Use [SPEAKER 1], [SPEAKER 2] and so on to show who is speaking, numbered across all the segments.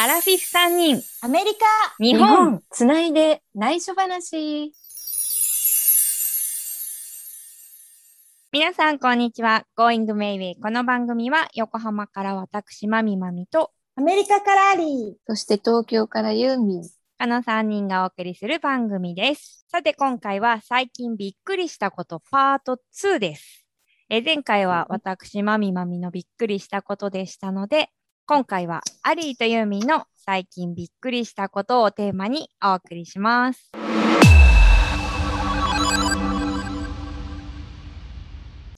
[SPEAKER 1] アラフィフ3人、
[SPEAKER 2] アメリカ
[SPEAKER 1] 日本。
[SPEAKER 3] つないで内緒話。
[SPEAKER 1] 皆さん、こんにちは。Going Mayway。この番組は、横浜から私、まみまみと、
[SPEAKER 2] アメリカからアリ
[SPEAKER 3] そして東京からユーミン。
[SPEAKER 1] この3人がお送りする番組です。さて、今回は最近びっくりしたことパート2です。え前回は私、まみまみのびっくりしたことでしたので、今回はアリーとユーミンの最近びっくりしたことをテーマにお送りします。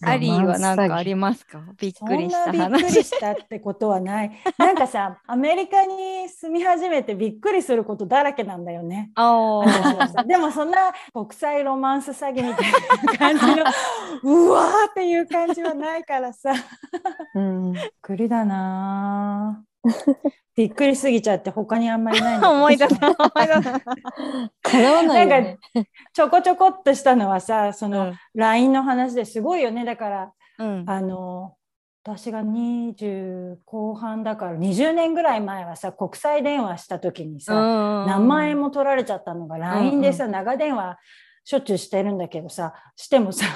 [SPEAKER 1] アリーは何かありますか？びっ
[SPEAKER 2] そ
[SPEAKER 1] くりし
[SPEAKER 2] んなびっく。りしたってことはない。なんかさ、アメリカに住み始めてびっくりすることだらけなんだよね。でもそんな国際ロマンス詐欺みたいな感じの うわーっていう感じはないからさ
[SPEAKER 3] うん。
[SPEAKER 2] びっくりだなー びっくりすぎちゃって他にあんまりない
[SPEAKER 1] 思い出した。思い出した。
[SPEAKER 3] 叶わないよね。
[SPEAKER 2] ちょこちょこっとしたのはさその
[SPEAKER 1] うん
[SPEAKER 2] LINE の話ですごいよねだから
[SPEAKER 1] うん。
[SPEAKER 2] あの私が20後半だから20年ぐらい前はさ国際電話した時にさ、何万円
[SPEAKER 1] も。
[SPEAKER 2] も取られちゃったのが LINE でさ、長電話しょっちゅうしてるんだけどさしてもさ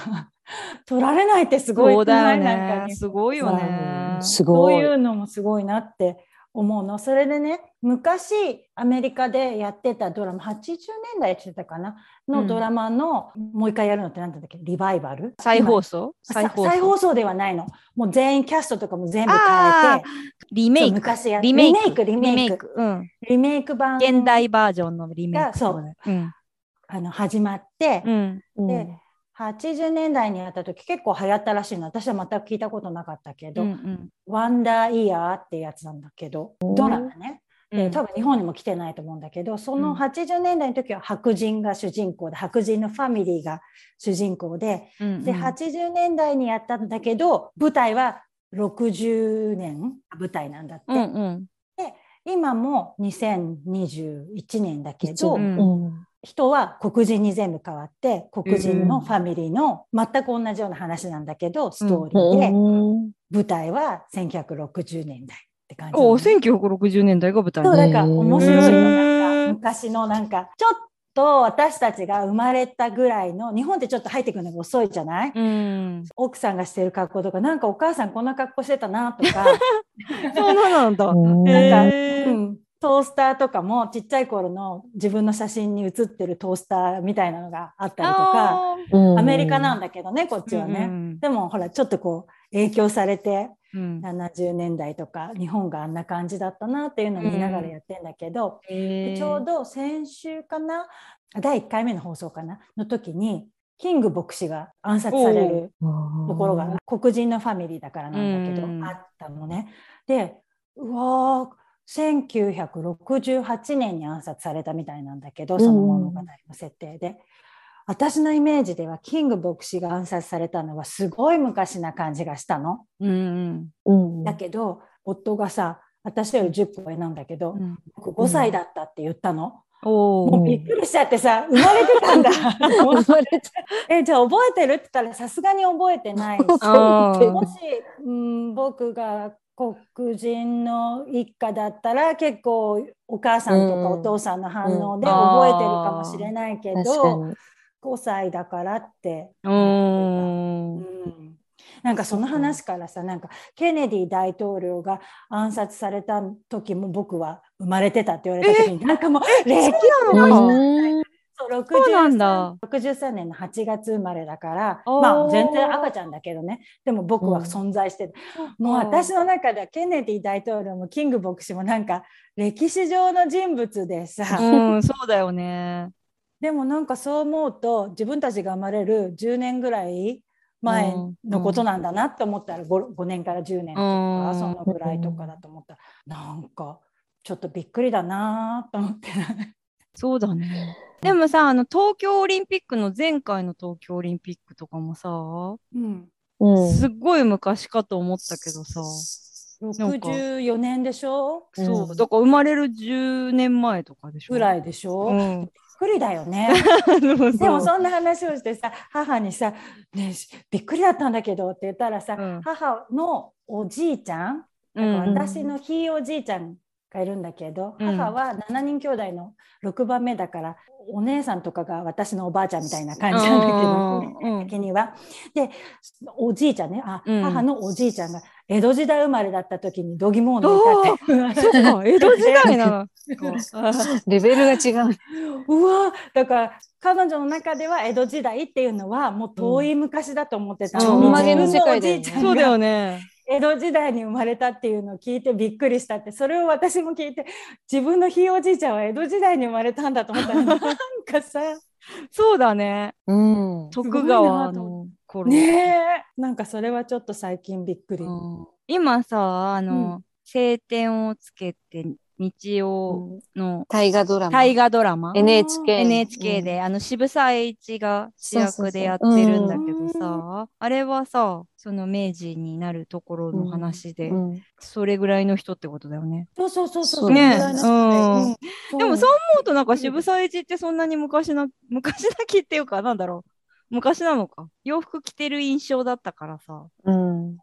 [SPEAKER 2] 取られないってすごい
[SPEAKER 1] よ
[SPEAKER 2] なんか
[SPEAKER 1] ね。すごいよね。
[SPEAKER 3] す
[SPEAKER 2] そう
[SPEAKER 3] ごい。
[SPEAKER 2] いうのもすごいなって思うのそれでね昔アメリカでやってたドラマ80年代やってたかな？
[SPEAKER 1] うん
[SPEAKER 2] のドラマの、もう一回やるのって何だったっけ？リバイバル？
[SPEAKER 1] 再放送？
[SPEAKER 2] 再放送ではないのもう全員キャストとかも全部変
[SPEAKER 1] あ
[SPEAKER 2] えて
[SPEAKER 1] リメイク。
[SPEAKER 2] 昔やっ
[SPEAKER 1] リメイク。
[SPEAKER 2] リメイク
[SPEAKER 1] うん。
[SPEAKER 2] リメイク版
[SPEAKER 1] 現代バージョンのリメイク。
[SPEAKER 2] がそう
[SPEAKER 1] うん。
[SPEAKER 2] あの始まって、
[SPEAKER 1] うん。
[SPEAKER 3] うん
[SPEAKER 2] で80年代にやった時結構流行ったらしいの。私は全く聞いたことなかったけど「
[SPEAKER 1] うんうん。
[SPEAKER 2] ワンダーイヤー」ってやつなんだけど。
[SPEAKER 3] うん
[SPEAKER 2] ドラマね、
[SPEAKER 1] うん。
[SPEAKER 2] で多分日本にも来てないと思うんだけどそうの
[SPEAKER 1] ん
[SPEAKER 2] 80年代の時は白人が主人公で白人のファミリーが主人公で。
[SPEAKER 1] うん。
[SPEAKER 2] で
[SPEAKER 1] うん。
[SPEAKER 2] 80年代にやったんだけど舞台は60年舞台なんだって、
[SPEAKER 1] うんうん。
[SPEAKER 2] 今も2021年だけど、
[SPEAKER 1] うん
[SPEAKER 3] うん。
[SPEAKER 2] 人は黒人に全部変わって黒人のファミリーの全く同じような話なんだけど、ストーリーで、
[SPEAKER 3] うん
[SPEAKER 2] 舞台は1960年代って感じ
[SPEAKER 1] おお、1960年代が舞台。
[SPEAKER 2] そう
[SPEAKER 1] ね。
[SPEAKER 2] だから面白いのなんか昔のなんかちょっと私たちが生まれたぐらいの日本ってちょっと入ってくるのが遅いじゃない、
[SPEAKER 1] うん。
[SPEAKER 2] 奥さんがしてる格好とかなんかお母さんこんな格好してたなとか。
[SPEAKER 1] そうなんだ。
[SPEAKER 2] なん
[SPEAKER 1] ー。
[SPEAKER 2] うんトースターとかもちっちゃい頃の自分の写真に写ってるトースターみたいなのがあったりとかアメリカなんだけどねこっちはね。
[SPEAKER 1] うん
[SPEAKER 2] でもほらちょっとこう影響されて
[SPEAKER 1] うん。
[SPEAKER 2] 70年代とか日本があんな感じだったなっていうのを見ながらやってんだけど、
[SPEAKER 1] へー。
[SPEAKER 2] ちょうど先週かな第1回目の放送かなの時にキング牧師が暗殺されるところが黒人のファミリーだからなんだけど、
[SPEAKER 1] うん。
[SPEAKER 2] あったのね。でうわー1968年に暗殺されたみたいなんだけどその物語の設定で。私のイメージではキング牧師が暗殺されたのはすごい昔な感じがしたの。
[SPEAKER 1] うん
[SPEAKER 3] うん。
[SPEAKER 2] だけど夫がさ私より10個上なんだけど、
[SPEAKER 1] うん。
[SPEAKER 2] 僕5歳だったって言ったの。
[SPEAKER 1] おお。
[SPEAKER 2] もうびっくりしちゃってさ生まれてたんだ。
[SPEAKER 3] 生まれた
[SPEAKER 2] えじゃあ覚えてる？って言ったらさすがに覚えてないし もし、うん、僕が黒人の一家だったら結構お母さんとかお父さんの反応で
[SPEAKER 1] うん。
[SPEAKER 2] 覚えてるかもしれないけ
[SPEAKER 3] 確か
[SPEAKER 2] ど、
[SPEAKER 3] に。
[SPEAKER 2] 5歳だからって、
[SPEAKER 1] う。
[SPEAKER 2] うん。ん、なんかその話からさなんかケネディ大統領が暗殺された時も僕は生まれてたって言われた時になんかもう歴史
[SPEAKER 1] の
[SPEAKER 2] 63 63年の8月生まれだからまあ全然赤ちゃんだけどね。でも僕は存在してる、もう私の中ではケネディ大統領もキング牧師もなんか歴史上の人物でさ、
[SPEAKER 1] うん、そうだよね。
[SPEAKER 2] でもなんかそう思うと自分たちが生まれる10年ぐらい前のことなんだなって思ったら 5, 5年から10年とか
[SPEAKER 1] うん。
[SPEAKER 2] そのぐらいとかだと思ったらなんかちょっとびっくりだなと思って。
[SPEAKER 1] そうだね。でもさ、あの、東京オリンピックの前回の東京オリンピックとかもさ、
[SPEAKER 2] うん
[SPEAKER 3] うん。
[SPEAKER 1] すっごい昔かと思ったけどさ、なんか
[SPEAKER 2] 64年でしょ？
[SPEAKER 1] そうう、
[SPEAKER 3] ん
[SPEAKER 1] だから生まれる10年前とかでしょ？
[SPEAKER 2] ぐら
[SPEAKER 1] い。
[SPEAKER 2] いでしょ、びっ
[SPEAKER 1] うん。
[SPEAKER 2] くりだよね。
[SPEAKER 1] で
[SPEAKER 2] でもそんな話をしてさ母にさ、ね「びっくりだったんだけど」って言ったらさ、
[SPEAKER 1] うん
[SPEAKER 2] 母のおじいちゃん私のひいおじいちゃんがいるんだけど、
[SPEAKER 1] うん
[SPEAKER 2] 母は7人兄弟の6番目だからお姉さんとかが私のおばあちゃんみたいな感じなんだけど、
[SPEAKER 1] うんうん
[SPEAKER 2] 的には。でおじいちゃんねあ、
[SPEAKER 1] うん
[SPEAKER 2] 母のおじいちゃんが江戸時代生まれだった時に度肝を抜いたって
[SPEAKER 1] 江戸時代なの。
[SPEAKER 3] レベルが違う。
[SPEAKER 2] うわだから彼女の中では江戸時代っていうのはもう遠い昔だと思ってた
[SPEAKER 1] うん
[SPEAKER 2] おじいちゃんが
[SPEAKER 1] そうだよね。
[SPEAKER 2] 江戸時代に生まれたっていうのを聞いてびっくりしたってそれを私も聞いて自分のひいおじいちゃんは江戸時代に生まれたんだと思ったら なんかさ
[SPEAKER 1] そうだね。
[SPEAKER 3] うん。
[SPEAKER 1] 徳川の頃。
[SPEAKER 2] ねえなんかそれはちょっと最近びっくり。
[SPEAKER 3] うん
[SPEAKER 1] 今さ、あの、
[SPEAKER 2] う
[SPEAKER 1] 晴天をつけて日曜の
[SPEAKER 3] 大河ドラマ。
[SPEAKER 1] 大河ドラマ、
[SPEAKER 3] NHK。
[SPEAKER 1] NHK で、あの渋沢栄一が主役でやってるんだけどさ、あれはさ、その明治になるところの話で、
[SPEAKER 3] うん。
[SPEAKER 1] それぐらいの人ってことだよね。
[SPEAKER 2] そうそうそうそう。
[SPEAKER 3] ね
[SPEAKER 2] うん
[SPEAKER 1] でもそう思うとなんか渋沢栄一ってそんなに昔な、昔だけっていうかなんだろう。昔なのか。洋服着てる印象だったからさ。
[SPEAKER 3] うん。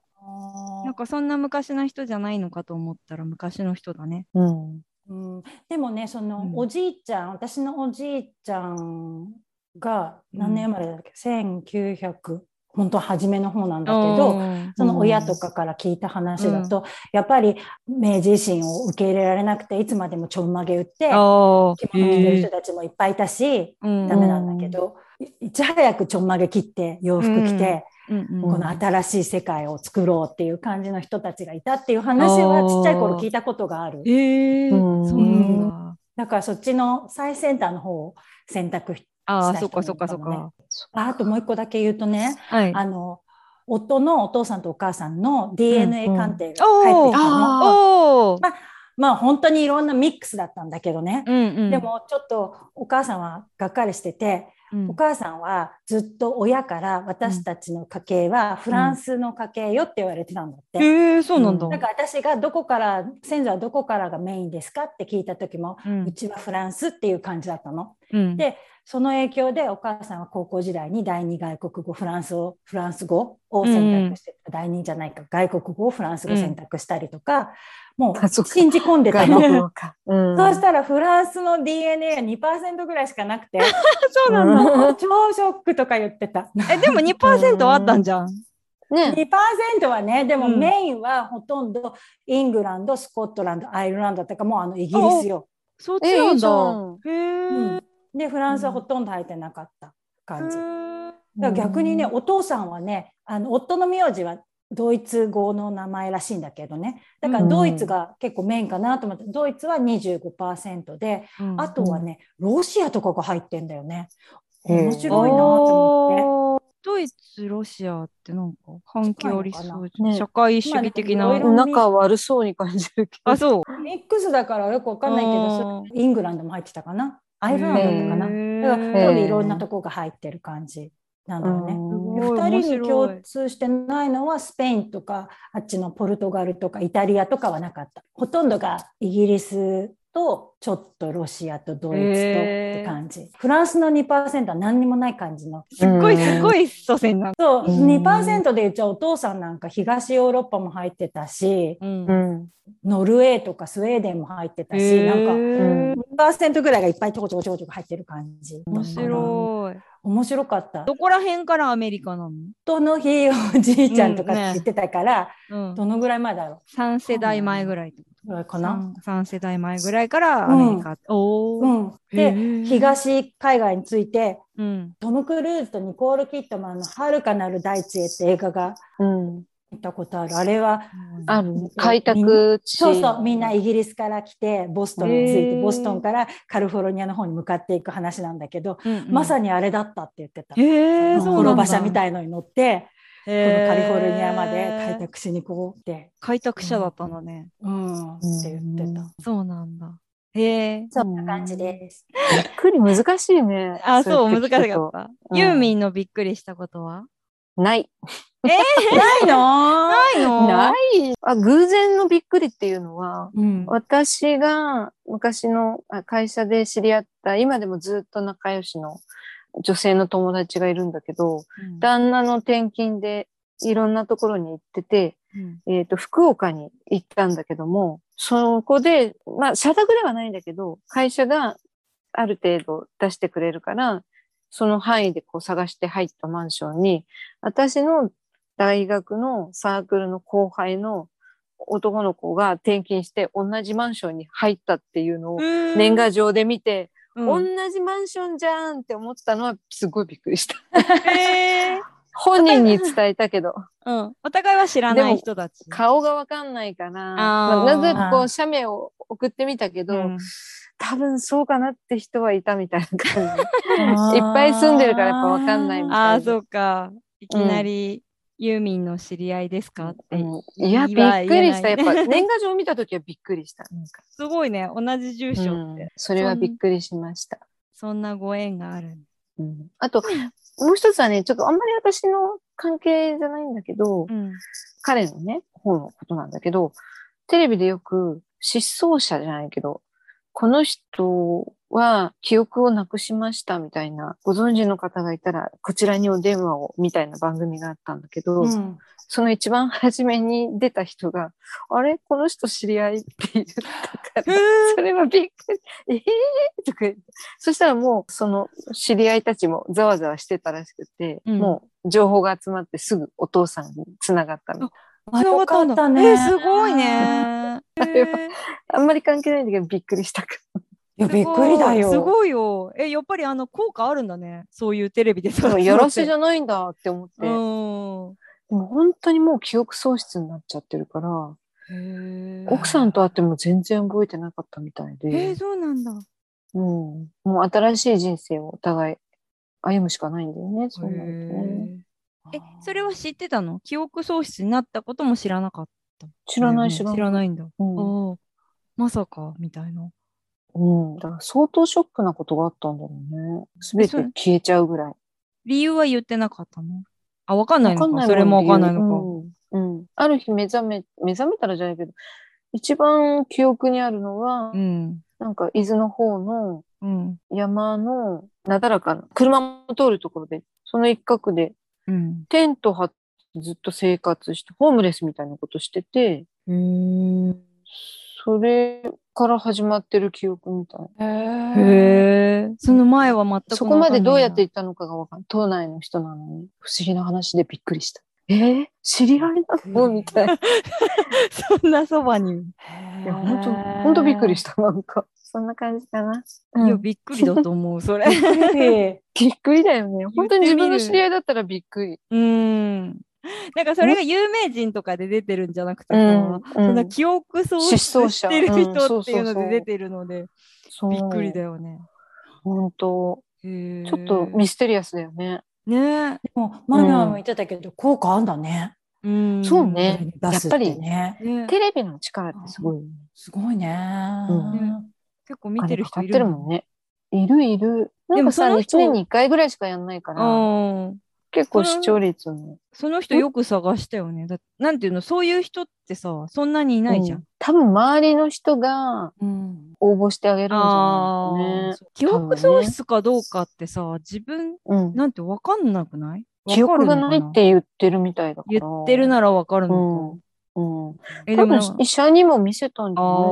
[SPEAKER 1] なんかそんな昔な人じゃないのかと思ったら昔の人だね。
[SPEAKER 3] うん。
[SPEAKER 2] うん、でもねその、
[SPEAKER 1] うん。
[SPEAKER 2] おじいちゃん私のおじいちゃんが何年生まれだっけ、1900本当初めの方なんだけど、
[SPEAKER 1] うん
[SPEAKER 2] その親とかから聞いた話だと、やっぱり明治維新を受け入れられなくていつまでもちょんまげ売って着物着てる人たちもいっぱいいたし、
[SPEAKER 1] うん。
[SPEAKER 2] ダメなんだけど、いいち早くちょんまげ切って洋服着て、
[SPEAKER 1] うんうん
[SPEAKER 2] この新しい世界を作ろうっていう感じの人たちがいたっていう話はちっちゃい頃聞いたことがある。
[SPEAKER 1] だ。
[SPEAKER 2] だからそっちの最先端の方を選択し
[SPEAKER 1] ああ、
[SPEAKER 2] した人
[SPEAKER 1] そっかそっかそっ
[SPEAKER 2] か。ああともう一個だけ言うとね、
[SPEAKER 1] はい。
[SPEAKER 2] あの夫のお父さんとお母さんの DNA
[SPEAKER 3] うんうん
[SPEAKER 2] 鑑定が返ってきたの。
[SPEAKER 3] あ
[SPEAKER 1] おお。
[SPEAKER 2] ままあ本当にいろんなミックスだったんだけどね。
[SPEAKER 1] うんうん。
[SPEAKER 2] で、もちょっとお母さんはがっかりしてて、
[SPEAKER 1] うん
[SPEAKER 2] お母さんはずっと親から私たちの家系はフランスの家系よって言われてたんだって。
[SPEAKER 1] ええそうなんだ。
[SPEAKER 2] だから私がどこから先祖はどこからがメインですかって聞いた時も、
[SPEAKER 1] う
[SPEAKER 2] うんちはフランスっていう感じだったの。
[SPEAKER 1] うん
[SPEAKER 2] でその影響でお母さんは高校時代に第二外国語フランスをフランス語を選択して、第二じゃないか外国語をフランス語選択したりとか、も
[SPEAKER 3] あそう
[SPEAKER 2] 信じ込んでたの。
[SPEAKER 3] うん。
[SPEAKER 2] そうしたらフランスの DNA が2%ぐらいしかなくて
[SPEAKER 1] そうなんだ。
[SPEAKER 3] だ。
[SPEAKER 2] 超ショックとか言ってた。
[SPEAKER 1] え、でも2%あったんじゃん。
[SPEAKER 3] ね。
[SPEAKER 2] 2%はねでも
[SPEAKER 1] うん
[SPEAKER 2] メインはほとんどイングランドスコットランドアイルランドとかもうあのイギリスよ。
[SPEAKER 1] そっちなんだ
[SPEAKER 3] ん。
[SPEAKER 1] へえ。
[SPEAKER 2] でフランスはほとんど入ってなかった感じ。だか
[SPEAKER 1] へ
[SPEAKER 2] ら逆にね
[SPEAKER 3] うん。
[SPEAKER 2] お父さんはねあの夫の名字はドイツ語の名前らしいんだけどね。だからドイツが結構メインかなと思って、ドイツは25%で、
[SPEAKER 1] ーうん。
[SPEAKER 2] あとはねロシアとかが入ってんだよね。面白いなと思って。
[SPEAKER 1] ドイツ、ロシアってなんか関係ありそう。
[SPEAKER 3] ね。
[SPEAKER 1] 社会主義的な。
[SPEAKER 3] 仲悪そうに感じるけど。
[SPEAKER 1] あ、そう。
[SPEAKER 2] ミックスだからよくわかんないけどイングランドも入ってたかなアイルランドだったかな。
[SPEAKER 1] へ
[SPEAKER 2] だからいろんなとこが入ってる感じなんだよね。
[SPEAKER 3] うん
[SPEAKER 2] で
[SPEAKER 1] すごい
[SPEAKER 2] 2人に共通してないのはスペインとかあっちのポルトガルとかイタリアとかはなかったほとんどがイギリスとちょっとロシアとドイツとって感じ、フランスの2%は何にもない感じの。
[SPEAKER 1] すっごい、
[SPEAKER 3] うん。
[SPEAKER 1] すごい祖先なん。だ。
[SPEAKER 2] そう、
[SPEAKER 3] うん。
[SPEAKER 2] 2%で言っちゃお父さんなんか東ヨーロッパも入ってたし
[SPEAKER 1] うん。
[SPEAKER 3] うん。
[SPEAKER 2] ノルウェーとかスウェーデンも入ってたし、
[SPEAKER 1] へー。
[SPEAKER 2] なんか2%ぐらいがいっぱいちょこちょこちょこちょこ入ってる感じ。
[SPEAKER 1] 面白い。
[SPEAKER 2] 面白かった。
[SPEAKER 1] どこら辺からアメリカなの？
[SPEAKER 2] 夫のひいおじいちゃんとか
[SPEAKER 1] うんね
[SPEAKER 2] って言ってたから、
[SPEAKER 1] うん。
[SPEAKER 2] どのぐらい前だろ
[SPEAKER 1] 3世代前ぐらいってこ
[SPEAKER 2] うぐらいか
[SPEAKER 1] と
[SPEAKER 2] な
[SPEAKER 1] ？3世代前ぐらいからアメリカ。おお。
[SPEAKER 2] うん、で東海外について
[SPEAKER 1] うん。
[SPEAKER 2] トム・クルーズとニコール・キッドマンの「遥かなる大地へ」って映画が
[SPEAKER 3] うん。
[SPEAKER 2] 見たことあるあれは
[SPEAKER 3] ある。開拓地。
[SPEAKER 2] そうそうみんなイギリスから来てボストンに着いてボストンからカリフォルニアの方に向かっていく話なんだけど、
[SPEAKER 1] うんうん
[SPEAKER 2] まさにあれだったって言ってた。転ば車みたいのに乗ってこのカリフォルニアまで開拓しにこうって、
[SPEAKER 1] 開拓者だったんだね。
[SPEAKER 2] うん、って言ってた。
[SPEAKER 1] そうなんだ。へえ。
[SPEAKER 2] そんな感じです。
[SPEAKER 3] びっくり難しいね。
[SPEAKER 1] あ、そう、難しかった。
[SPEAKER 3] うん
[SPEAKER 1] ユーミンのびっくりしたことは？
[SPEAKER 3] ない。
[SPEAKER 2] ないの？
[SPEAKER 1] ないの？
[SPEAKER 3] ない。あ、偶然のびっくりっていうのは、
[SPEAKER 2] うん
[SPEAKER 3] 私が昔のあ会社で知り合った、今でもずっと仲良しの女性の友達がいるんだけど、
[SPEAKER 1] うん。
[SPEAKER 3] 旦那の転勤でいろんなところに行ってて、
[SPEAKER 1] うん。
[SPEAKER 3] えっ、と、福岡に行ったんだけども、そこで、まあ、社宅ではないんだけど、会社がある程度出してくれるから、その範囲でこう探して入ったマンションに、私の大学のサークルの後輩の男の子が転勤して同じマンションに入ったっていうのを年
[SPEAKER 1] 年
[SPEAKER 3] 賀状で見て、
[SPEAKER 1] うん
[SPEAKER 3] 同じマンションじゃんって思ったのはすごいびっくりした。
[SPEAKER 1] へー
[SPEAKER 3] 本人に伝えたけど、
[SPEAKER 1] うん。お互いは知らない人たち。
[SPEAKER 3] 顔がわかんないから、まあなぜこう写メを送ってみたけど、
[SPEAKER 1] うん
[SPEAKER 3] 多分そうかなって人はいたみたいな感じ。いっぱい住んでるからやっぱわかんないみたい
[SPEAKER 1] ああ、そうか。いきなり、ユーミンの知り合いですか？って。
[SPEAKER 3] うんいや、びっくりした。やっぱ年賀状見たときはびっくりした。
[SPEAKER 1] すごいね。同じ住所
[SPEAKER 3] うん
[SPEAKER 1] って。
[SPEAKER 3] それはびっくりしました。
[SPEAKER 1] そんなご縁がある。
[SPEAKER 3] うんあと、もう一つはね、ちょっとあんまり私の関係じゃないんだけど、
[SPEAKER 1] うん。
[SPEAKER 3] 彼のね、方のことなんだけど、テレビでよく失踪者じゃないけど、この人は記憶をなくしましたみたいな、ご存知の方がいたら、こちらにお電話をみたいな番組があったんだけど、
[SPEAKER 2] うん。
[SPEAKER 3] その一番初めに出た人が、あれ？この人知り合いって言ったから、それはびっくり、えー？とか言って。そしたらもう、その知り合いたちもざわざわしてたらしくて、
[SPEAKER 1] うん。
[SPEAKER 3] もう情報が集まってすぐお父さんに繋がったみたい
[SPEAKER 2] あよかったね。
[SPEAKER 1] えーすごいね。
[SPEAKER 3] れはあんまり関係ないんだけど、びっくりしたか
[SPEAKER 2] いやびっくりだよ。
[SPEAKER 1] すごいよ。え、やっぱりあの効果あるんだね。そういうテレビで
[SPEAKER 3] ら。やらせじ
[SPEAKER 1] ゃ
[SPEAKER 3] ゃないんだって思って、
[SPEAKER 1] う
[SPEAKER 3] も
[SPEAKER 1] ん。
[SPEAKER 3] う本当にもう記憶喪失になっちゃってるから、奥さんと会っても全然覚えてなかったみたいで。
[SPEAKER 1] えー、そうなんだ。
[SPEAKER 3] うん、もう新しい人生をお互い歩むしかないんだよね。そうなるとね。
[SPEAKER 1] え、それは知ってたの？記憶喪失になったことも知らなかった。
[SPEAKER 3] 知らない知
[SPEAKER 1] 知
[SPEAKER 3] らない。
[SPEAKER 1] らないんだ。
[SPEAKER 3] うん。
[SPEAKER 1] まさか、みたいな。
[SPEAKER 3] うん。だから相当ショックなことがあったんだろうね。すべて消えちゃうぐらい。
[SPEAKER 1] 理由は言ってなかったの？あ、わかんないのか？
[SPEAKER 3] わかんない
[SPEAKER 1] それもわかんないのか？
[SPEAKER 3] うん。うん。ある日目覚め、目覚めたらじゃないけど、一番記憶にあるのは、
[SPEAKER 1] うん。
[SPEAKER 3] なんか伊豆の方の
[SPEAKER 1] うん。
[SPEAKER 3] 山のなだらかな、車も通るところで、その一角で
[SPEAKER 1] うん。
[SPEAKER 3] テント張ってずっと生活して、ホームレスみたいなことしてて、それから始まってる記憶みたい。
[SPEAKER 2] へー
[SPEAKER 1] へえ。その前は全く
[SPEAKER 3] そこまでどうやって行ったのかがわかんない。島内の人なのに、不思議な話でびっくりした。えー、知り合いなの？みたいな。い
[SPEAKER 1] そんなそばに。
[SPEAKER 3] や、本当本当びっくりした。なんか、そんな感じかな。
[SPEAKER 1] いや、
[SPEAKER 3] うん
[SPEAKER 1] びっくりだと思う、それ。
[SPEAKER 2] びっくり
[SPEAKER 3] だよね。本当に自分の知り合いだったらびっくり。
[SPEAKER 1] うん。なんかそれが有名人とかで出てるんじゃなくてさ、
[SPEAKER 3] うん
[SPEAKER 1] そんな記憶喪失してる
[SPEAKER 3] うん
[SPEAKER 1] 人っていうので出てるので、びっくりだよね。
[SPEAKER 3] 本当ちょっとミステリアスだよね。
[SPEAKER 1] ね
[SPEAKER 2] でもマミマも言ってたけど、効果あんだね。
[SPEAKER 1] うん。
[SPEAKER 3] そうね
[SPEAKER 2] 出すってね。
[SPEAKER 1] ね
[SPEAKER 3] テレビの力ってすごいよね。
[SPEAKER 2] すごいね。
[SPEAKER 3] うん
[SPEAKER 1] 結構見てる人い
[SPEAKER 3] る
[SPEAKER 1] る
[SPEAKER 3] もんね。いるいる。なんかさ、1
[SPEAKER 1] でもその人
[SPEAKER 3] 年に1回ぐらいしかやんないから、
[SPEAKER 1] うん。
[SPEAKER 3] 結構視聴率も。
[SPEAKER 1] その人よく探したよね。だなんていうの、そういう人ってさ、そんなにいないじゃん。
[SPEAKER 3] うん多分周りの人が
[SPEAKER 2] うん
[SPEAKER 3] 応募してあげるんじゃ
[SPEAKER 1] あ
[SPEAKER 3] ないのかね。
[SPEAKER 1] ー記憶喪失かどうかってさ、自分
[SPEAKER 3] うん。
[SPEAKER 1] なんてわかんなくない？
[SPEAKER 3] 記憶がないって言ってるみたいだから。
[SPEAKER 1] 言ってるならわかるの
[SPEAKER 3] うん。うん。多分
[SPEAKER 1] も、
[SPEAKER 3] 医者にも見せたんじゃな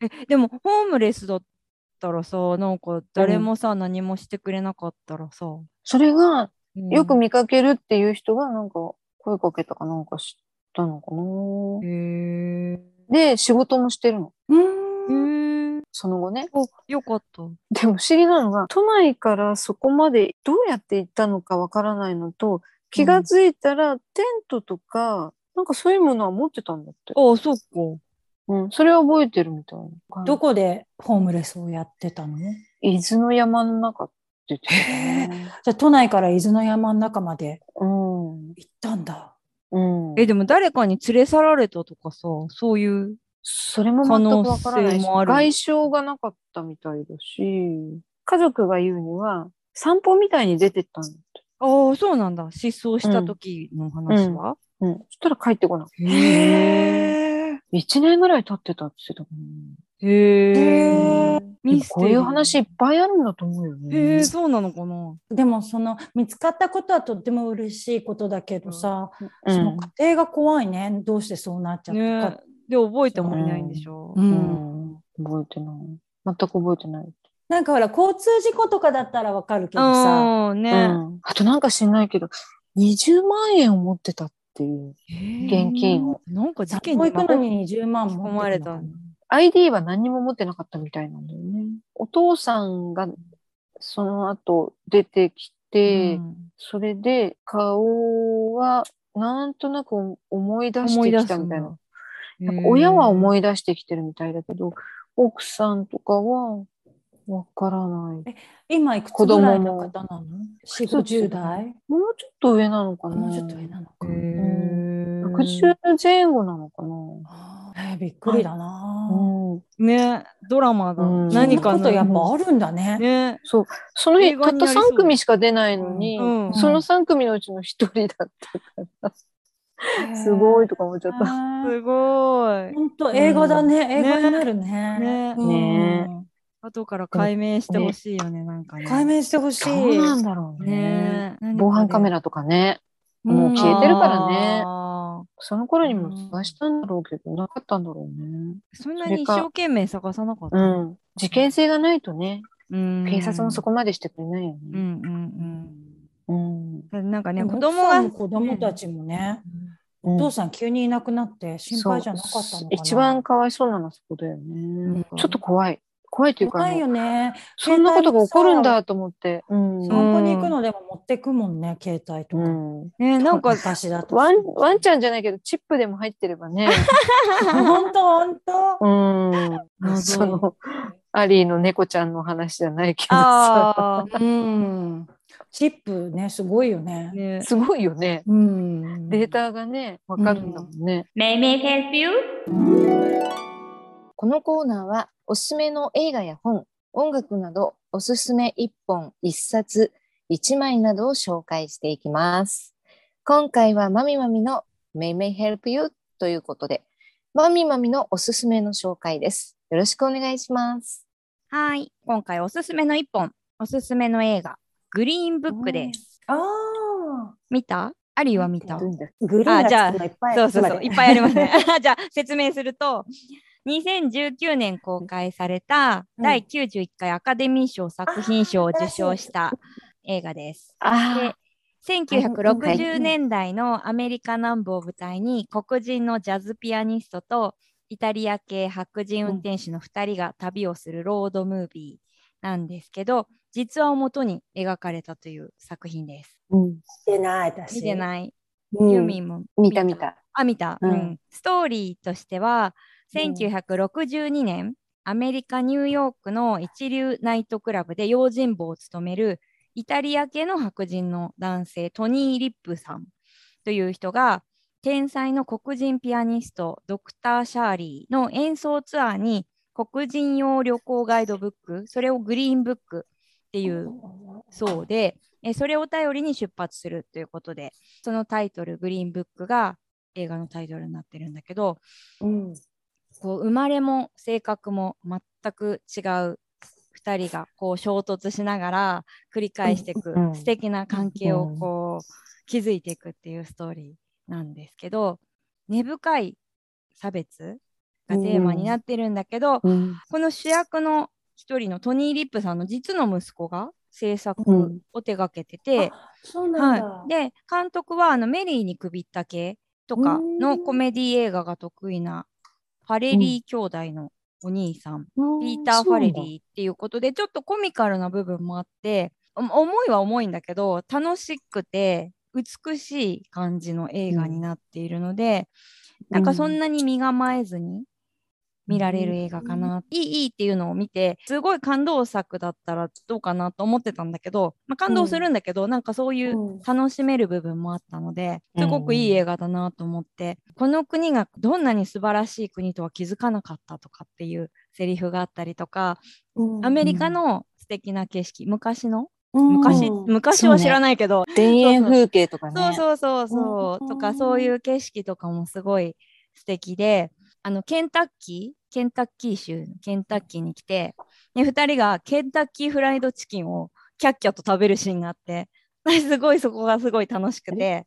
[SPEAKER 3] い。
[SPEAKER 1] え、でも、ホームレスだったらさ、なんか誰もさ、何もしてくれなかったらさ、
[SPEAKER 3] それが
[SPEAKER 1] うん
[SPEAKER 3] よく見かけるっていう人がなんか声かけたかなんか知ったのかな。
[SPEAKER 1] へえ。
[SPEAKER 3] で、仕事もしてるの。
[SPEAKER 2] うん。
[SPEAKER 3] その後ね。
[SPEAKER 1] お、よかった。
[SPEAKER 3] でも不思議なのが、都内からそこまでどうやって行ったのかわからないのと、気がついたらテントとか、なんかそういうものは持ってたんだって。
[SPEAKER 1] ああ、そっか。
[SPEAKER 3] うん、それは覚えてるみたいな。
[SPEAKER 2] どこでホームレスをやってたの？
[SPEAKER 3] 伊豆の山の中って言ってた
[SPEAKER 2] へ
[SPEAKER 3] ね。
[SPEAKER 2] じゃあ都内から伊豆の山の中まで
[SPEAKER 3] うん。
[SPEAKER 2] 行ったんだ。
[SPEAKER 3] うん。
[SPEAKER 1] え、でも誰かに連れ去られたとかさ、そういう。
[SPEAKER 3] それも全くわからないし、
[SPEAKER 1] 可能性もある
[SPEAKER 3] 外傷がなかったみたいだし、家族が言うには、散歩みたいに出てったんだ。
[SPEAKER 1] ああ、そうなんだ。失踪した時の話は？
[SPEAKER 3] うん。そしたら帰ってこなくて。
[SPEAKER 1] へえ。
[SPEAKER 3] 一年ぐらい経ってたって言ってたかな。
[SPEAKER 1] へ
[SPEAKER 2] へ
[SPEAKER 1] え。
[SPEAKER 3] でも
[SPEAKER 1] ミステリー
[SPEAKER 3] こういう話いっぱいあるんだと思うよね。
[SPEAKER 1] へえ、そうなのかな？
[SPEAKER 2] でもその見つかったことはとっても嬉しいことだけどさ、
[SPEAKER 3] うん
[SPEAKER 2] その過程が怖いね。どうしてそうなっちゃったか。
[SPEAKER 1] で覚えてもいないんでしょ？
[SPEAKER 2] う。
[SPEAKER 3] うんん。覚えてない。全く覚えてない。
[SPEAKER 2] なんかほら、交通事故とかだったらわかるけどさ。
[SPEAKER 1] うんね、
[SPEAKER 3] うん。あとなんか知んないけど、20万円を持ってたっていう。現金を。
[SPEAKER 1] なんか事件に
[SPEAKER 2] 行くのに20万
[SPEAKER 1] 巻き込
[SPEAKER 2] も
[SPEAKER 1] まれたの
[SPEAKER 3] ID は何にも持ってなかったみたいなんだよね。お父さんがその後出てきて、
[SPEAKER 1] うん
[SPEAKER 3] それで顔はなんとなく思い出してきたみたいな。なんか親は思い出してきてるみたいだけど、奥さんとかはわからない。
[SPEAKER 2] 今いくつぐらいの方なの ?4、50代？
[SPEAKER 3] もうちょっと上なのかな
[SPEAKER 2] もうちょっと上なのか。
[SPEAKER 1] へー
[SPEAKER 3] 60前後なのかな。
[SPEAKER 2] えーびっくりだな、
[SPEAKER 3] うん、
[SPEAKER 1] ねドラマだ。
[SPEAKER 3] うん。
[SPEAKER 1] 何か
[SPEAKER 2] とやっ
[SPEAKER 1] の
[SPEAKER 2] ぱあるんだね。
[SPEAKER 1] ね。
[SPEAKER 3] そう。その
[SPEAKER 1] 映
[SPEAKER 3] 日、たった
[SPEAKER 1] 画になりそう。
[SPEAKER 3] 3組しか出ないのに、
[SPEAKER 1] うん。
[SPEAKER 3] その3組のうちの1人だったから、すごいとか思っちゃった。
[SPEAKER 1] すごい。
[SPEAKER 2] 本当映画だね、
[SPEAKER 1] ん。
[SPEAKER 2] 映画になるね。
[SPEAKER 1] ね。
[SPEAKER 2] うん。
[SPEAKER 3] ね。
[SPEAKER 1] 後から解明してほしいよね、なんかね。
[SPEAKER 2] 解明してほしい。
[SPEAKER 3] どうなんだろうね。防犯カメラとかね。もう消えてるからね。
[SPEAKER 1] あ
[SPEAKER 3] その頃にも探したんだろうけど、なかったんだろうね。
[SPEAKER 1] ーそんなに一生懸命探さなかった。
[SPEAKER 3] うん。事件性がないとね、
[SPEAKER 1] うん
[SPEAKER 3] 警察もそこまでしてくれないよね。
[SPEAKER 1] うんうん
[SPEAKER 3] うん。
[SPEAKER 1] うん。なんかね、
[SPEAKER 2] ね、
[SPEAKER 1] 子供が
[SPEAKER 2] 子供たちもね、
[SPEAKER 3] うん
[SPEAKER 2] お父さん急にいなくなって心配じゃなかったのかな。
[SPEAKER 3] 一番かわいそうなのはそこだよね。
[SPEAKER 1] ん
[SPEAKER 3] ちょっと怖い。怖いというか、
[SPEAKER 2] 怖いよね。
[SPEAKER 3] そんなことが起こるんだと思って。うん。
[SPEAKER 2] 散歩に行くのでも持ってくもんね、携帯とか。
[SPEAKER 3] うん
[SPEAKER 1] ね、なんか、
[SPEAKER 2] 私だと。
[SPEAKER 3] ワン、ワンちゃんじゃないけど、チップでも入ってればね。
[SPEAKER 2] 本当本当。
[SPEAKER 3] うん。
[SPEAKER 1] 謎
[SPEAKER 3] その、アリーの猫ちゃんの話じゃないけどさ。
[SPEAKER 1] ああ、
[SPEAKER 2] うん。チップね、すごいよね。
[SPEAKER 1] ね。
[SPEAKER 3] すごいよね。
[SPEAKER 2] うん。
[SPEAKER 3] データがね、わかるんだもんね。
[SPEAKER 1] May may help you?
[SPEAKER 3] このコーナーはおすすめの映画や本、音楽などおすすめ1本、1冊、1枚などを紹介していきます。今回はまみまみの May May Help You ということで、まみまみのおすすめの紹介です。よろしくお願いします。
[SPEAKER 1] はい。今回おすすめの一本、おすすめの映画、グリーンブックです。
[SPEAKER 2] ああ。
[SPEAKER 1] 見た？アリーは見た？
[SPEAKER 2] グリーン
[SPEAKER 1] あじゃあ
[SPEAKER 2] がつくのいっぱい
[SPEAKER 1] そうそうそう、いっぱいありますね。じゃあ、説明すると、2019年公開された
[SPEAKER 2] うん
[SPEAKER 1] 第91回アカデミー賞作品賞を受賞した映画です。
[SPEAKER 3] あ
[SPEAKER 1] で1960年代のアメリカ南部を舞台に黒人のジャズピアニストとイタリア系白人運転手の2人が旅をするロードムービーなんですけど実話をもとに描かれたという作品です。
[SPEAKER 3] うん、
[SPEAKER 2] 見てない、私。
[SPEAKER 1] 見てない、
[SPEAKER 2] うん
[SPEAKER 1] ユーミンも
[SPEAKER 3] 見た見た。
[SPEAKER 1] あ、見た、
[SPEAKER 3] う
[SPEAKER 1] うんんストーリーとしては、
[SPEAKER 2] うん
[SPEAKER 1] 1962年、アメリカ・ニューヨークの一流ナイトクラブで用心棒を務めるイタリア系の白人の男性、トニー・リップさんという人が、天才の黒人ピアニスト、ドクター・シャーリーの演奏ツアーに黒人用旅行ガイドブック、それをグリーンブックっていうそうで、えそれを頼りに出発するということで、そのタイトル、グリーンブックが映画のタイトルになってるんだけど、
[SPEAKER 2] うん。
[SPEAKER 1] こう生まれも性格も全く違う2人がこう衝突しながら繰り返していく
[SPEAKER 3] うん。
[SPEAKER 1] 素敵な関係をこう築いていくっていうストーリーなんですけど、根深い差別がテーマになってるんだけど、
[SPEAKER 3] うん。
[SPEAKER 1] この主役の一人のトニー・リップさんの実の息子が制
[SPEAKER 3] うん。
[SPEAKER 1] 作を手掛けてて、
[SPEAKER 2] そうなんだ。
[SPEAKER 1] はい、で監督はあのメリーに首った系とかのコメディ映画が得意なファレリー兄弟のお兄さん、ピーター・ファレリーっていうことでちょっとコミカルな部分もあってお重いは重いんだけど楽しくて美しい感じの映画になっているので、なんかそんなに身構えずに見られる映画かな、いいいいっていうのを見てすごい感動作だったらどうかなと思ってたんだけど、まあ、感動するんだけど、なんかそういう
[SPEAKER 2] うん。
[SPEAKER 1] 楽しめる部分もあったので
[SPEAKER 3] うん
[SPEAKER 1] すごくいい映画だなと思って、この国がどんなに素晴らしい国とは気づかなかったとかっていうセリフがあったりとか、
[SPEAKER 2] うん
[SPEAKER 1] アメリカの素敵な景色昔の？
[SPEAKER 2] うん。
[SPEAKER 1] 昔、
[SPEAKER 2] うん
[SPEAKER 1] 昔は知らないけど、
[SPEAKER 3] 田園風景とかね。
[SPEAKER 1] そうそう。そうそう、
[SPEAKER 2] うん。
[SPEAKER 1] とかそういう景色とかもすごい素敵であのケンタッキーケンタッキー州のケンタッキーに来て、ね、2人がケンタッキーフライドチキンをキャッキャと食べるシーンがあって すごいそこがすごい楽しくて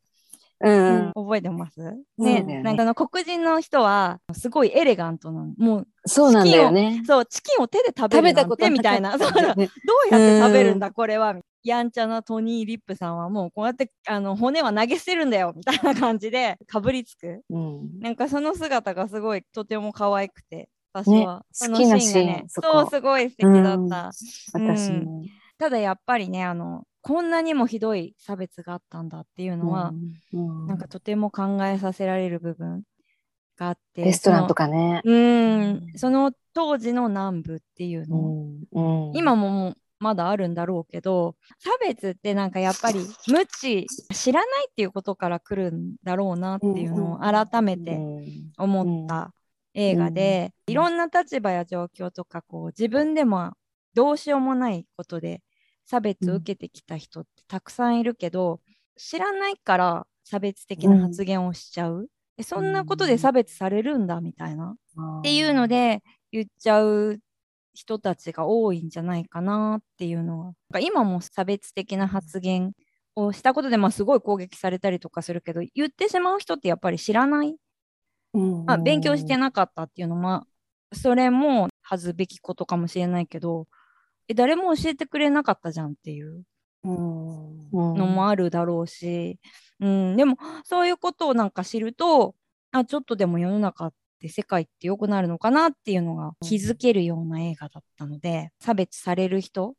[SPEAKER 3] うん。
[SPEAKER 1] 覚えてます？
[SPEAKER 2] うん
[SPEAKER 1] ね
[SPEAKER 3] ね
[SPEAKER 1] なんかあの黒人の人はすごいエレガントなの。もう、
[SPEAKER 3] そうなんだよね。
[SPEAKER 1] そう、チキンを手で食べるなん
[SPEAKER 3] 食べたこと
[SPEAKER 1] てみたいな。そうだどうやって食べるんだ、これは。やんちゃなトニー・リップさんはもうこうやってあの骨は投げ捨てるんだよみたいな感じで かぶりつく。
[SPEAKER 3] うん。
[SPEAKER 1] なんかその姿がすごいとても可愛くて、私
[SPEAKER 3] ね
[SPEAKER 1] は。そ
[SPEAKER 3] 好きな
[SPEAKER 1] のシーンがね、
[SPEAKER 3] そ
[SPEAKER 1] う、すごい素敵だった。
[SPEAKER 3] 私も。
[SPEAKER 1] ただやっぱりね、あの、こんなにもひどい差別があったんだっていうのは、
[SPEAKER 3] うん
[SPEAKER 1] なんかとても考えさせられる部分があって。
[SPEAKER 3] レストランと
[SPEAKER 1] か。
[SPEAKER 3] かね。
[SPEAKER 1] うん、その当時の南部っていう
[SPEAKER 3] う
[SPEAKER 1] の、
[SPEAKER 3] んうん
[SPEAKER 1] 今ももうまだあるんだろうけど、差別ってなんかやっぱり無知、知らないっていうことから来るんだろうなっていうのを改めて思った映画で、
[SPEAKER 3] うん
[SPEAKER 1] いろんな立場や状況とかこう自分でもどうしようもないことで差別を受けてきた人ってたくさんいるけど、知らないから差別的な発言をしちゃう、でそんなことで差別されるんだみたいな、っていうので言っちゃう人たちが多いんじゃないかなっていうのは今も差別的な発言をしたことで、まあ、すごい攻撃されたりとかするけど言ってしまう人ってやっぱり知らない。
[SPEAKER 2] うん。
[SPEAKER 1] まあ、勉強してなかったっていうのも、それも恥ずべきことかもしれないけど、え誰も教えてくれなかったじゃんっていう。
[SPEAKER 2] うん。
[SPEAKER 1] のもあるだろうし、うん、でもそういうことをなんか知ると、あ、ちょっとでも世の中って世界って良くなるのかなっていうのが気づけるような映画だったので、差別される人、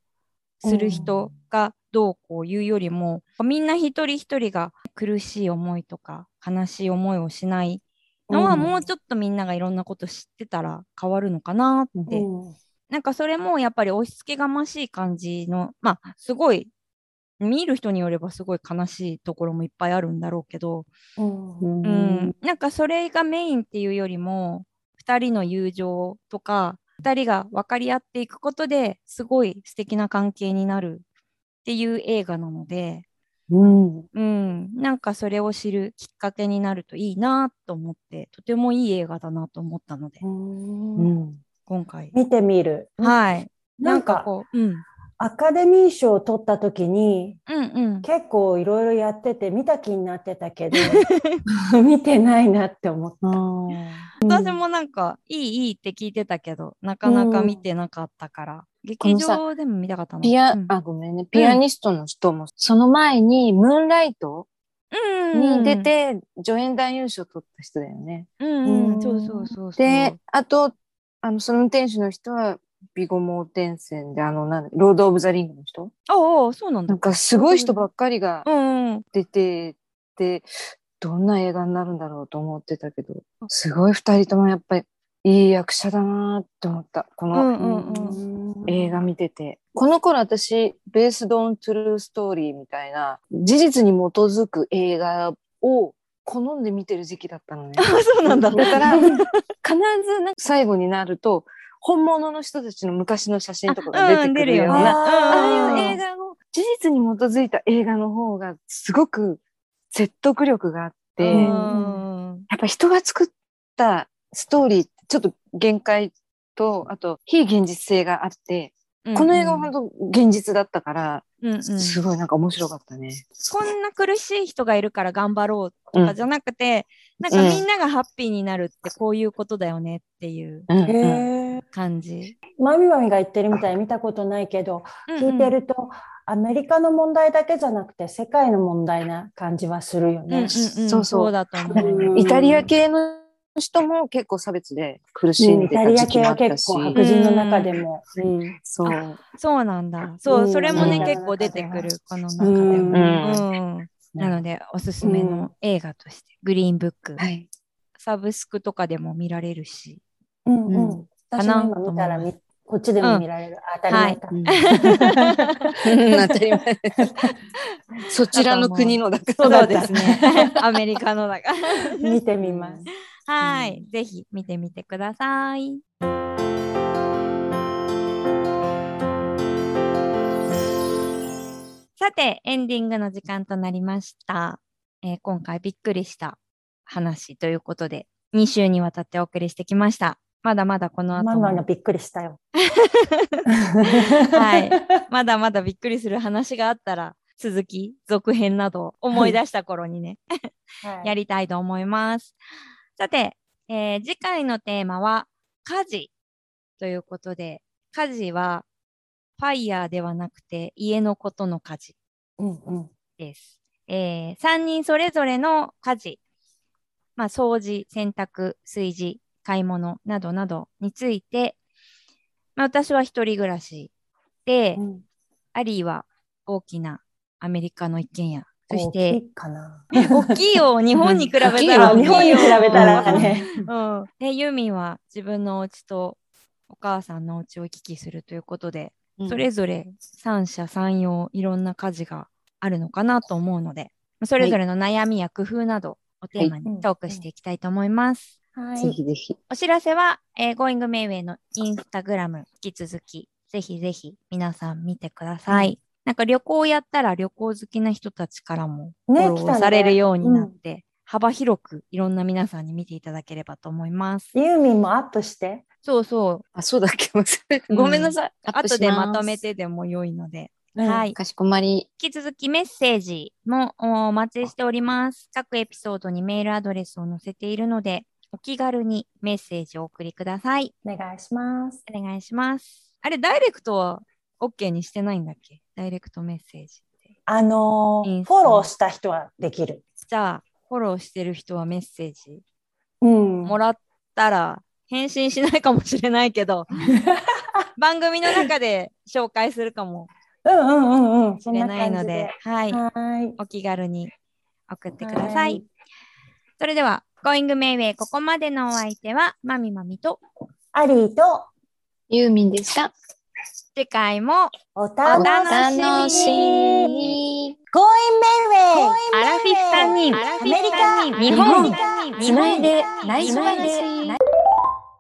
[SPEAKER 1] する人がどうこう言うよりも、みんな一人一人が苦しい思いとか悲しい思いをしないのは、
[SPEAKER 2] うん。
[SPEAKER 1] もうちょっとみんながいろんなこと知ってたら変わるのかなって、
[SPEAKER 2] うん。
[SPEAKER 1] なんかそれもやっぱり押し付けがましい感じのまあすごい見る人によればすごい悲しいところもいっぱいあるんだろうけど、
[SPEAKER 2] うん。
[SPEAKER 1] なんかそれがメインっていうよりも2人の友情とか2人が分かり合っていくことですごい素敵な関係になるっていう映画なので、
[SPEAKER 3] うん。
[SPEAKER 1] うん、なんかそれを知るきっかけになるといいなと思ってとてもいい映画だなと思ったので、
[SPEAKER 2] うん。
[SPEAKER 3] うん。
[SPEAKER 1] 今回。
[SPEAKER 2] 見てみる。
[SPEAKER 1] はい。
[SPEAKER 2] なんか
[SPEAKER 1] こう、うん、
[SPEAKER 2] アカデミー賞を取った時に
[SPEAKER 1] うんうん。
[SPEAKER 2] 結構いろいろやってて見た気になってたけど 見てないなって思った。
[SPEAKER 1] 私もなんかいいいいって聞いてたけどなかなか見てなかったから、劇
[SPEAKER 3] このさ
[SPEAKER 1] 場でも見たかったな。
[SPEAKER 3] ピア、
[SPEAKER 1] うん
[SPEAKER 3] あ、ごめんね。ピアニストの人も、その前に、ムーンライト
[SPEAKER 1] うん
[SPEAKER 3] に出、て、助演男優賞取った人だよね。
[SPEAKER 1] うんうん、
[SPEAKER 2] うん
[SPEAKER 1] そうそうそうそう。
[SPEAKER 3] で、あと、あの、その運転手の人は、ビゴモーテンセンで、あの、なんだロード・オブ・ザ・リングの人？
[SPEAKER 1] ああ、そうなんだ
[SPEAKER 3] なん。か、すごい人ばっかりが。出てて、どんな映画になるんだろうと思ってたけど、すごい二人ともやっぱり、いい役者だなって思った。この、映画見てて。この頃私、ベースドン・トゥルー・ストーリーみたいな、事実に基づく映画を好んで見てる時期だったのね。
[SPEAKER 1] あそうなんだ。
[SPEAKER 3] だから、必ずなんか最後になると、本物の人たちの昔の写真とかが出てくるような、ああいう映画の、事実に基づいた映画の方がすごく説得力があって、
[SPEAKER 1] うん。
[SPEAKER 3] やっぱ人が作ったストーリーちょっと限界と、あと非現実性があって、この映画は本当現実だったから、
[SPEAKER 1] うんうん
[SPEAKER 3] すごいなんか面白かったね。
[SPEAKER 1] こんな苦しい人がいるから頑張ろうとかじゃなくて、なんかみんながハッピーになるってこういうことだよねっていう
[SPEAKER 3] うんうん
[SPEAKER 2] へえ。
[SPEAKER 1] 感じ。
[SPEAKER 2] マミマミが言ってるみたいに見たことないけど、聞いてると、アメリカの問題だけじゃなくて世界の問題な感じはするよ
[SPEAKER 1] うんうんうん
[SPEAKER 2] ね。
[SPEAKER 1] うん、
[SPEAKER 3] そうそう
[SPEAKER 1] だと思
[SPEAKER 2] うん
[SPEAKER 1] う。
[SPEAKER 3] イタリア系の人も結構差別で苦しん
[SPEAKER 2] イ
[SPEAKER 3] でた
[SPEAKER 2] タリア系は
[SPEAKER 3] 時期もあったし、
[SPEAKER 2] 結構白人の中でも。うん
[SPEAKER 3] そう。
[SPEAKER 1] そうなんだ。そうう、
[SPEAKER 2] ん
[SPEAKER 1] それもね、
[SPEAKER 3] うん
[SPEAKER 1] 結構出てくる、この中で
[SPEAKER 2] うん
[SPEAKER 1] も。
[SPEAKER 3] うん
[SPEAKER 1] うんなので、おすすめの映画として、グリーンブック、
[SPEAKER 3] はい。
[SPEAKER 1] サブスクとかでも見られるし。
[SPEAKER 2] うん
[SPEAKER 3] う
[SPEAKER 2] うん。私も今見たらこっちでも見られる。当たり前か。
[SPEAKER 3] うん 当たり前。そちらの国のだから。
[SPEAKER 1] そうですね。アメリカのだから。
[SPEAKER 2] 見てみます。
[SPEAKER 1] はい。ぜひ見てみてください。さて、エンディングの時間となりました。えー今回びっくりした話ということで、2週にわたってお送りしてきました。まだまだこの後も、
[SPEAKER 2] ママがびっくりしたよ。
[SPEAKER 1] はい。まだまだびっくりする話があったら、続き、続編など思い出した頃にね、
[SPEAKER 2] はい
[SPEAKER 1] やりたいと思います。さて、えー次回のテーマは家事ということで、家事はファイヤーではなくて家のことの家事
[SPEAKER 2] うんうん。
[SPEAKER 1] です。え3人それぞれの家事、まあ、掃除、洗濯、炊事、買い物などなどについて、まあ、私は一人暮らしで、
[SPEAKER 2] うん
[SPEAKER 1] アリーは大きなアメリカの一軒家。そし
[SPEAKER 2] 大き
[SPEAKER 1] て、
[SPEAKER 2] いかな。
[SPEAKER 1] 大きいよ、日本に比べたら
[SPEAKER 3] 大きいよ
[SPEAKER 2] 日本に比べたらね。
[SPEAKER 1] うん。で、ユーミンは自分のお家とお母さんのお家を行き来するということで、
[SPEAKER 3] うん
[SPEAKER 1] それぞれ三者三様いろんな家事があるのかなと思うので、それぞれの悩みや工夫などをテーマ
[SPEAKER 2] はい
[SPEAKER 1] にトークしていきたいと思います。
[SPEAKER 2] は
[SPEAKER 3] ぜひぜひ。
[SPEAKER 1] お知らせは、えー、Going Mayway のインスタグラム引き続き、ぜひぜひ皆さん見てください。なんか旅行やったら旅行好きな人たちからもフォ
[SPEAKER 2] ね
[SPEAKER 1] ローされるようになって、幅広くいろんな皆さんに見ていただければと思います。
[SPEAKER 2] ユーミンもアップして？
[SPEAKER 1] そうそう。
[SPEAKER 3] あ、そうだっけごめんなさい。
[SPEAKER 1] 後で
[SPEAKER 3] しま
[SPEAKER 1] とめてでも良いので。
[SPEAKER 2] うん
[SPEAKER 1] はい。
[SPEAKER 3] かしこまり。
[SPEAKER 1] 引き続きメッセージもおお待ちしております。各エピソードにメールアドレスを載せているので、お気軽にメッセージをお送りください。
[SPEAKER 2] お願いします。
[SPEAKER 1] お願いします。あれ、ダイレクトは OK にしてないんだっけ？ダイレクトメッセージって。
[SPEAKER 2] あのーフォローした人はできる。
[SPEAKER 1] じゃあ、フォローしてる人はメッセージ？
[SPEAKER 2] うん。
[SPEAKER 1] もらったら、返信しないかもしれないけど、番組の中で紹介するかも
[SPEAKER 2] うんうんうんうん。
[SPEAKER 1] しれないので、はい。
[SPEAKER 2] はい。
[SPEAKER 1] お気軽に送ってください。それでは、Going Mayway ここまでのお相手は、まみまみと、
[SPEAKER 2] アリーと
[SPEAKER 3] ユーミンでした。
[SPEAKER 1] 次回も
[SPEAKER 2] お
[SPEAKER 3] お
[SPEAKER 2] 楽
[SPEAKER 3] 楽し
[SPEAKER 2] しみ
[SPEAKER 3] み
[SPEAKER 2] に。
[SPEAKER 3] に。
[SPEAKER 2] Going Mayway!
[SPEAKER 1] アラフィフ3人、
[SPEAKER 2] アメリカ
[SPEAKER 1] 日本、
[SPEAKER 2] 日本
[SPEAKER 3] つないで、内緒
[SPEAKER 2] で
[SPEAKER 3] 話。